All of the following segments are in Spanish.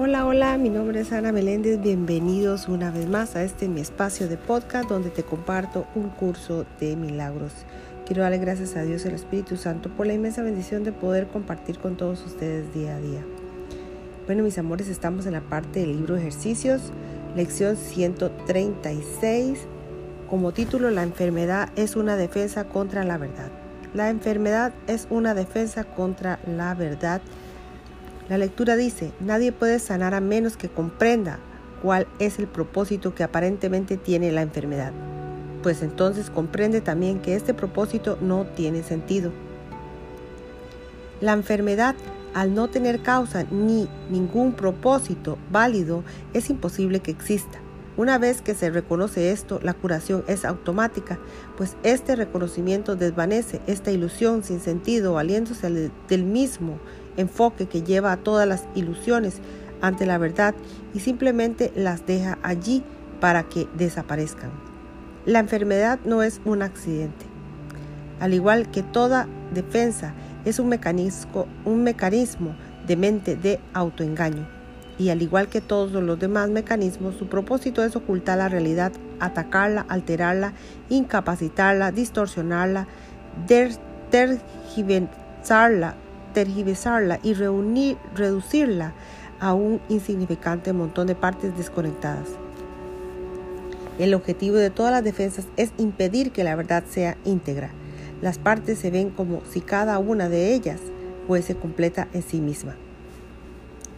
Hola, hola, mi nombre es Ana Meléndez. Bienvenidos una vez más a este mi espacio de podcast donde te comparto un curso de milagros. Quiero darle gracias a Dios el Espíritu Santo por la inmensa bendición de poder compartir con todos ustedes día a día. Bueno, mis amores, estamos en la parte del libro ejercicios, lección 136. Como título, la enfermedad es una defensa contra la verdad. La enfermedad es una defensa contra la verdad la lectura dice, nadie puede sanar a menos que comprenda cuál es el propósito que aparentemente tiene la enfermedad. Pues entonces comprende también que este propósito no tiene sentido. La enfermedad, al no tener causa ni ningún propósito válido, es imposible que exista. Una vez que se reconoce esto, la curación es automática, pues este reconocimiento desvanece esta ilusión sin sentido, valiéndose del mismo enfoque que lleva a todas las ilusiones ante la verdad y simplemente las deja allí para que desaparezcan. La enfermedad no es un accidente. Al igual que toda defensa, es un mecanismo, un mecanismo de mente de autoengaño. Y al igual que todos los demás mecanismos, su propósito es ocultar la realidad, atacarla, alterarla, incapacitarla, distorsionarla, tergiversarla tergiversarla y reunir, reducirla a un insignificante montón de partes desconectadas. El objetivo de todas las defensas es impedir que la verdad sea íntegra. Las partes se ven como si cada una de ellas fuese completa en sí misma.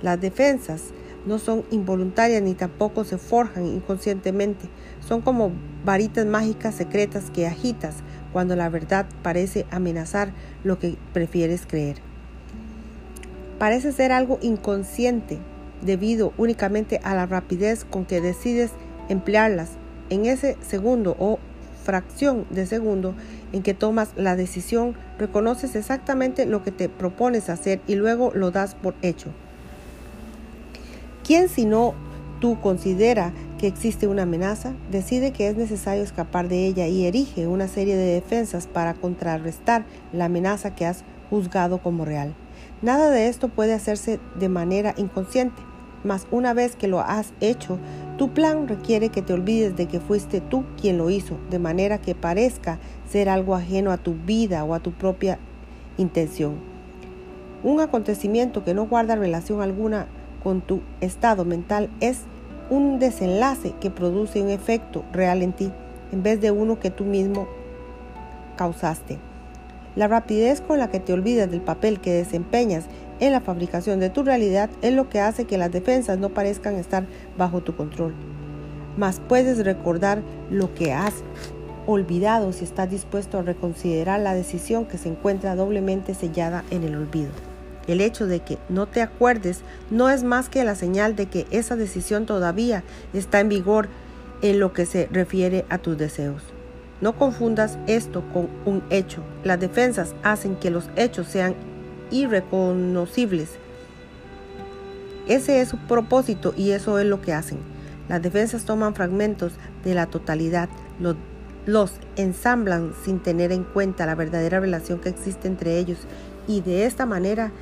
Las defensas no son involuntarias ni tampoco se forjan inconscientemente. Son como varitas mágicas secretas que agitas cuando la verdad parece amenazar lo que prefieres creer parece ser algo inconsciente debido únicamente a la rapidez con que decides emplearlas en ese segundo o fracción de segundo en que tomas la decisión, reconoces exactamente lo que te propones hacer y luego lo das por hecho. ¿Quién si no tú considera que existe una amenaza, decide que es necesario escapar de ella y erige una serie de defensas para contrarrestar la amenaza que has juzgado como real? Nada de esto puede hacerse de manera inconsciente, mas una vez que lo has hecho, tu plan requiere que te olvides de que fuiste tú quien lo hizo, de manera que parezca ser algo ajeno a tu vida o a tu propia intención. Un acontecimiento que no guarda relación alguna con tu estado mental es un desenlace que produce un efecto real en ti, en vez de uno que tú mismo causaste. La rapidez con la que te olvidas del papel que desempeñas en la fabricación de tu realidad es lo que hace que las defensas no parezcan estar bajo tu control. Mas puedes recordar lo que has olvidado si estás dispuesto a reconsiderar la decisión que se encuentra doblemente sellada en el olvido. El hecho de que no te acuerdes no es más que la señal de que esa decisión todavía está en vigor en lo que se refiere a tus deseos. No confundas esto con un hecho. Las defensas hacen que los hechos sean irreconocibles. Ese es su propósito y eso es lo que hacen. Las defensas toman fragmentos de la totalidad, los, ensamblan sin tener en cuenta la verdadera relación que existe entre ellos y de esta manera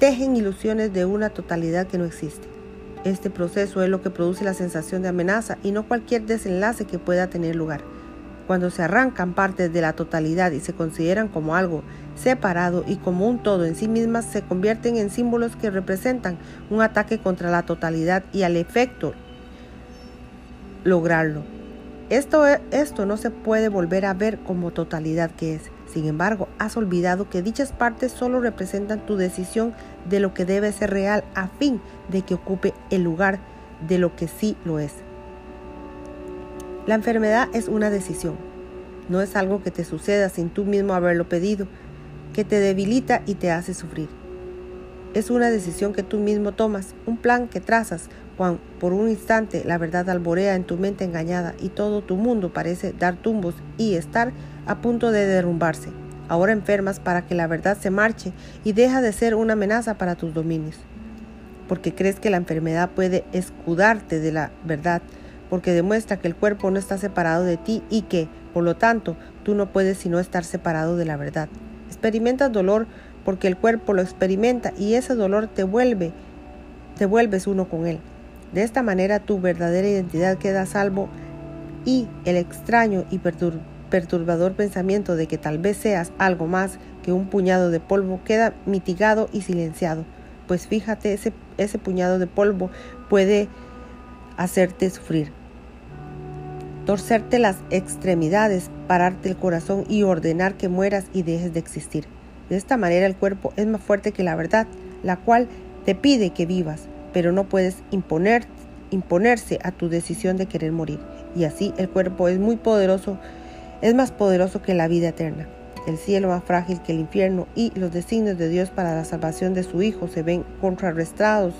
tejen ilusiones de una totalidad que no existe. Este proceso es lo que produce la sensación de amenaza y no cualquier desenlace que pueda tener lugar. Cuando se arrancan partes de la totalidad y se consideran como algo separado y como un todo en sí mismas, se convierten en símbolos que representan un ataque contra la totalidad y al efecto lograrlo. Esto, esto no se puede volver a ver como totalidad que es. Sin embargo, has olvidado que dichas partes solo representan tu decisión de lo que debe ser real a fin de que ocupe el lugar de lo que sí lo es. La enfermedad es una decisión, no es algo que te suceda sin tú mismo haberlo pedido, que te debilita y te hace sufrir. Es una decisión que tú mismo tomas, un plan que trazas cuando por un instante la verdad alborea en tu mente engañada y todo tu mundo parece dar tumbos y estar a punto de derrumbarse. Ahora enfermas para que la verdad se marche y deja de ser una amenaza para tus dominios. Porque crees que la enfermedad puede escudarte de la verdad porque demuestra que el cuerpo no está separado de ti y que, por lo tanto, tú no puedes sino estar separado de la verdad. Experimentas dolor porque el cuerpo lo experimenta y ese dolor te vuelve, te vuelves uno con Él. De esta manera tu verdadera identidad queda a salvo y el extraño y perturbador pensamiento de que tal vez seas algo más que un puñado de polvo queda mitigado y silenciado. Pues fíjate, ese, ese puñado de polvo puede hacerte sufrir, torcerte las extremidades, pararte el corazón y ordenar que mueras y dejes de existir. De esta manera el cuerpo es más fuerte que la verdad, la cual te pide que vivas, pero no puedes imponer, imponerse a tu decisión de querer morir. Y así el cuerpo es muy poderoso, es más poderoso que la vida eterna. El cielo más frágil que el infierno y los designios de Dios para la salvación de su Hijo se ven contrarrestados,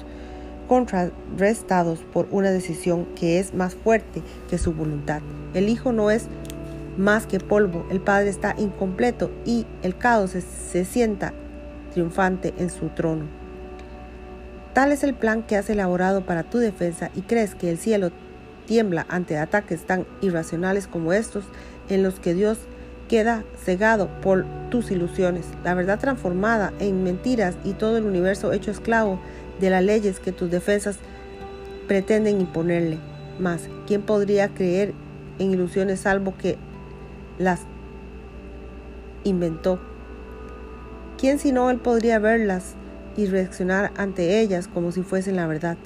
contrarrestados por una decisión que es más fuerte que su voluntad. El Hijo no es más que polvo, el Padre está incompleto y el caos se sienta triunfante en su trono. Tal es el plan que has elaborado para tu defensa y crees que el cielo tiembla ante ataques tan irracionales como estos en los que Dios queda cegado por tus ilusiones, la verdad transformada en mentiras y todo el universo hecho esclavo de las leyes que tus defensas pretenden imponerle. Mas, ¿quién podría creer en ilusiones salvo que las inventó? ¿Quién si no él podría verlas y reaccionar ante ellas como si fuesen la verdad.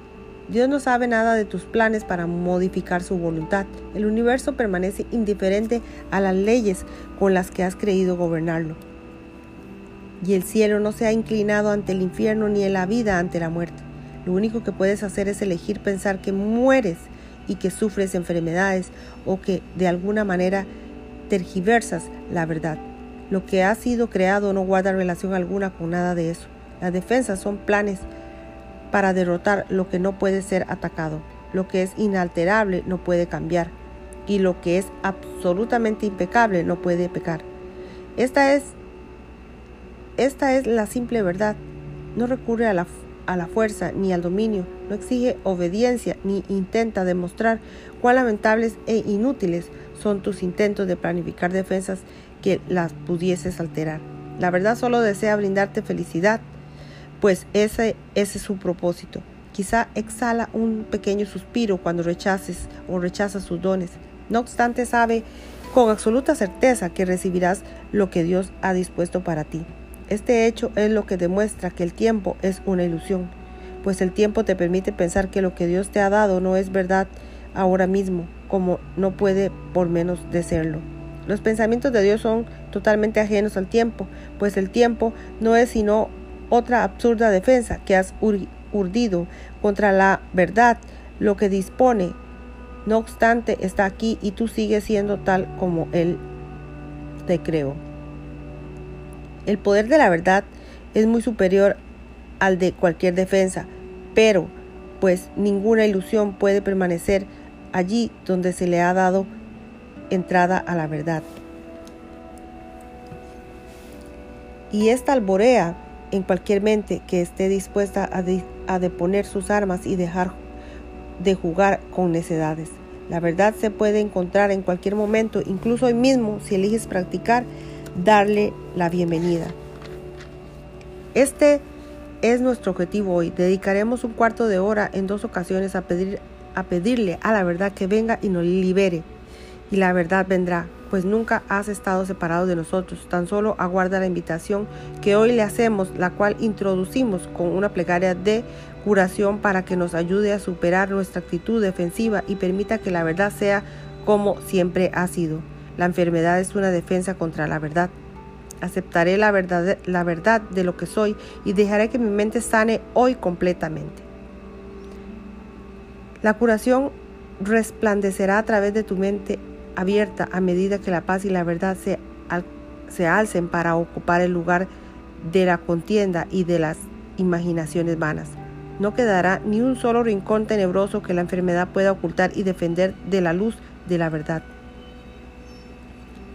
Dios no sabe nada de tus planes para modificar su voluntad. El universo permanece indiferente a las leyes con las que has creído gobernarlo. Y el cielo no se ha inclinado ante el infierno ni en la vida ante la muerte. Lo único que puedes hacer es elegir pensar que mueres y que sufres enfermedades o que de alguna manera tergiversas la verdad. Lo que ha sido creado no guarda relación alguna con nada de eso. Las defensas son planes para derrotar lo que no puede ser atacado. Lo que es inalterable no puede cambiar. Y lo que es absolutamente impecable no puede pecar. Esta es, esta es la simple verdad. No recurre a la, a la fuerza ni al dominio. No exige obediencia ni intenta demostrar cuán lamentables e inútiles son tus intentos de planificar defensas que las pudieses alterar. La verdad solo desea brindarte felicidad pues ese, ese es su propósito. Quizá exhala un pequeño suspiro cuando rechaces o rechazas sus dones. No obstante, sabe con absoluta certeza que recibirás lo que Dios ha dispuesto para ti. Este hecho es lo que demuestra que el tiempo es una ilusión, pues el tiempo te permite pensar que lo que Dios te ha dado no es verdad ahora mismo, como no puede por menos de serlo. Los pensamientos de Dios son totalmente ajenos al tiempo, pues el tiempo no es sino otra absurda defensa que has urdido contra la verdad, lo que dispone. No obstante, está aquí y tú sigues siendo tal como Él te creó. El poder de la verdad es muy superior al de cualquier defensa, pero pues ninguna ilusión puede permanecer allí donde se le ha dado entrada a la verdad. Y esta alborea en cualquier mente que esté dispuesta a, deponer sus armas y dejar de jugar con necedades. La verdad se puede encontrar en cualquier momento, incluso hoy mismo, si eliges practicar, darle la bienvenida. Este es nuestro objetivo hoy. Dedicaremos un cuarto de hora en dos ocasiones a, pedir, a pedirle a la verdad que venga y nos libere. Y la verdad vendrá pues nunca has estado separado de nosotros, tan solo aguarda la invitación que hoy le hacemos, la cual introducimos con una plegaria de curación para que nos ayude a superar nuestra actitud defensiva y permita que la verdad sea como siempre ha sido. La enfermedad es una defensa contra la verdad. Aceptaré la verdad, la verdad de lo que soy y dejaré que mi mente sane hoy completamente. La curación resplandecerá a través de tu mente abierta a medida que la paz y la verdad se, se alcen para ocupar el lugar de la contienda y de las imaginaciones vanas. No quedará ni un solo rincón tenebroso que la enfermedad pueda ocultar y defender de la luz de la verdad.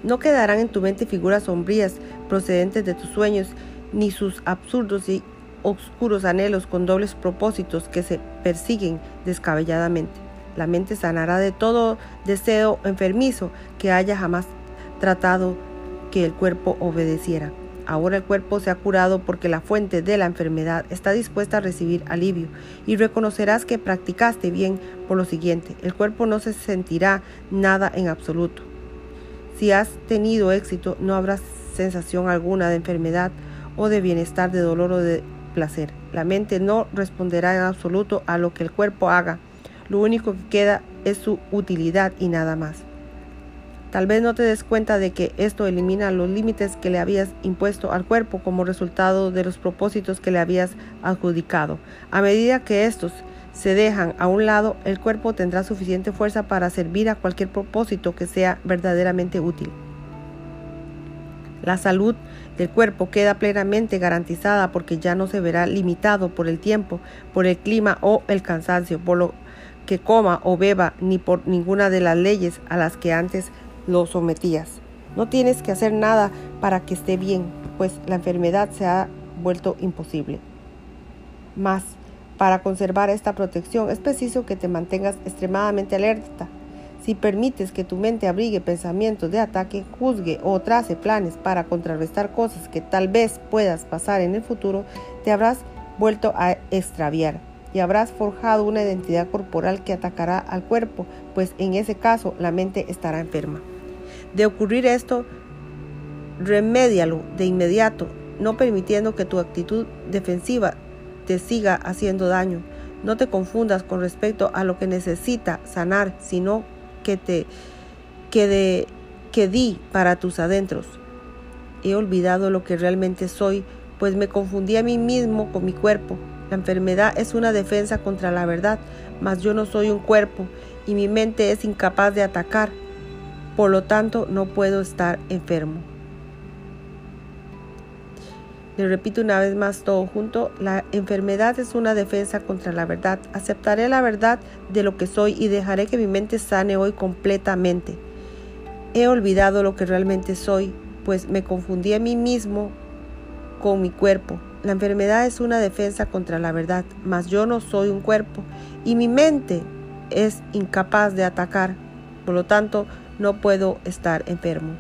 No quedarán en tu mente figuras sombrías procedentes de tus sueños, ni sus absurdos y oscuros anhelos con dobles propósitos que se persiguen descabelladamente. La mente sanará de todo deseo enfermizo que haya jamás tratado que el cuerpo obedeciera. Ahora el cuerpo se ha curado porque la fuente de la enfermedad está dispuesta a recibir alivio y reconocerás que practicaste bien por lo siguiente. El cuerpo no se sentirá nada en absoluto. Si has tenido éxito, no habrá sensación alguna de enfermedad o de bienestar, de dolor o de placer. La mente no responderá en absoluto a lo que el cuerpo haga. Lo único que queda es su utilidad y nada más. Tal vez no te des cuenta de que esto elimina los límites que le habías impuesto al cuerpo como resultado de los propósitos que le habías adjudicado. A medida que estos se dejan a un lado, el cuerpo tendrá suficiente fuerza para servir a cualquier propósito que sea verdaderamente útil. La salud del cuerpo queda plenamente garantizada porque ya no se verá limitado por el tiempo, por el clima o el cansancio, por lo que coma o beba, ni por ninguna de las leyes a las que antes lo sometías. No tienes que hacer nada para que esté bien, pues la enfermedad se ha vuelto imposible. Más, para conservar esta protección es preciso que te mantengas extremadamente alerta. Si permites que tu mente abrigue pensamientos de ataque, juzgue o trace planes para contrarrestar cosas que tal vez puedas pasar en el futuro, te habrás vuelto a extraviar y habrás forjado una identidad corporal que atacará al cuerpo, pues en ese caso la mente estará enferma. De ocurrir esto, remédialo de inmediato, no permitiendo que tu actitud defensiva te siga haciendo daño. No te confundas con respecto a lo que necesita sanar, sino que te que, que di para tus adentros. He olvidado lo que realmente soy, pues me confundí a mí mismo con mi cuerpo. La enfermedad es una defensa contra la verdad, mas yo no soy un cuerpo y mi mente es incapaz de atacar. Por lo tanto, no puedo estar enfermo. Le repito una vez más todo junto, la enfermedad es una defensa contra la verdad. Aceptaré la verdad de lo que soy y dejaré que mi mente sane hoy completamente. He olvidado lo que realmente soy, pues me confundí a mí mismo con mi cuerpo. La enfermedad es una defensa contra la verdad, mas yo no soy un cuerpo y mi mente es incapaz de atacar. Por lo tanto, no puedo estar enfermo.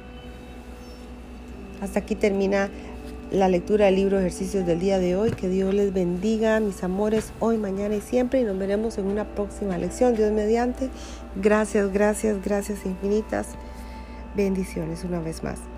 Hasta aquí termina la lectura del libro Ejercicios del día de hoy. Que Dios les bendiga, mis amores, hoy, mañana y siempre. Y nos veremos en una próxima lección. Dios mediante. Gracias, gracias, gracias infinitas. Bendiciones una vez más.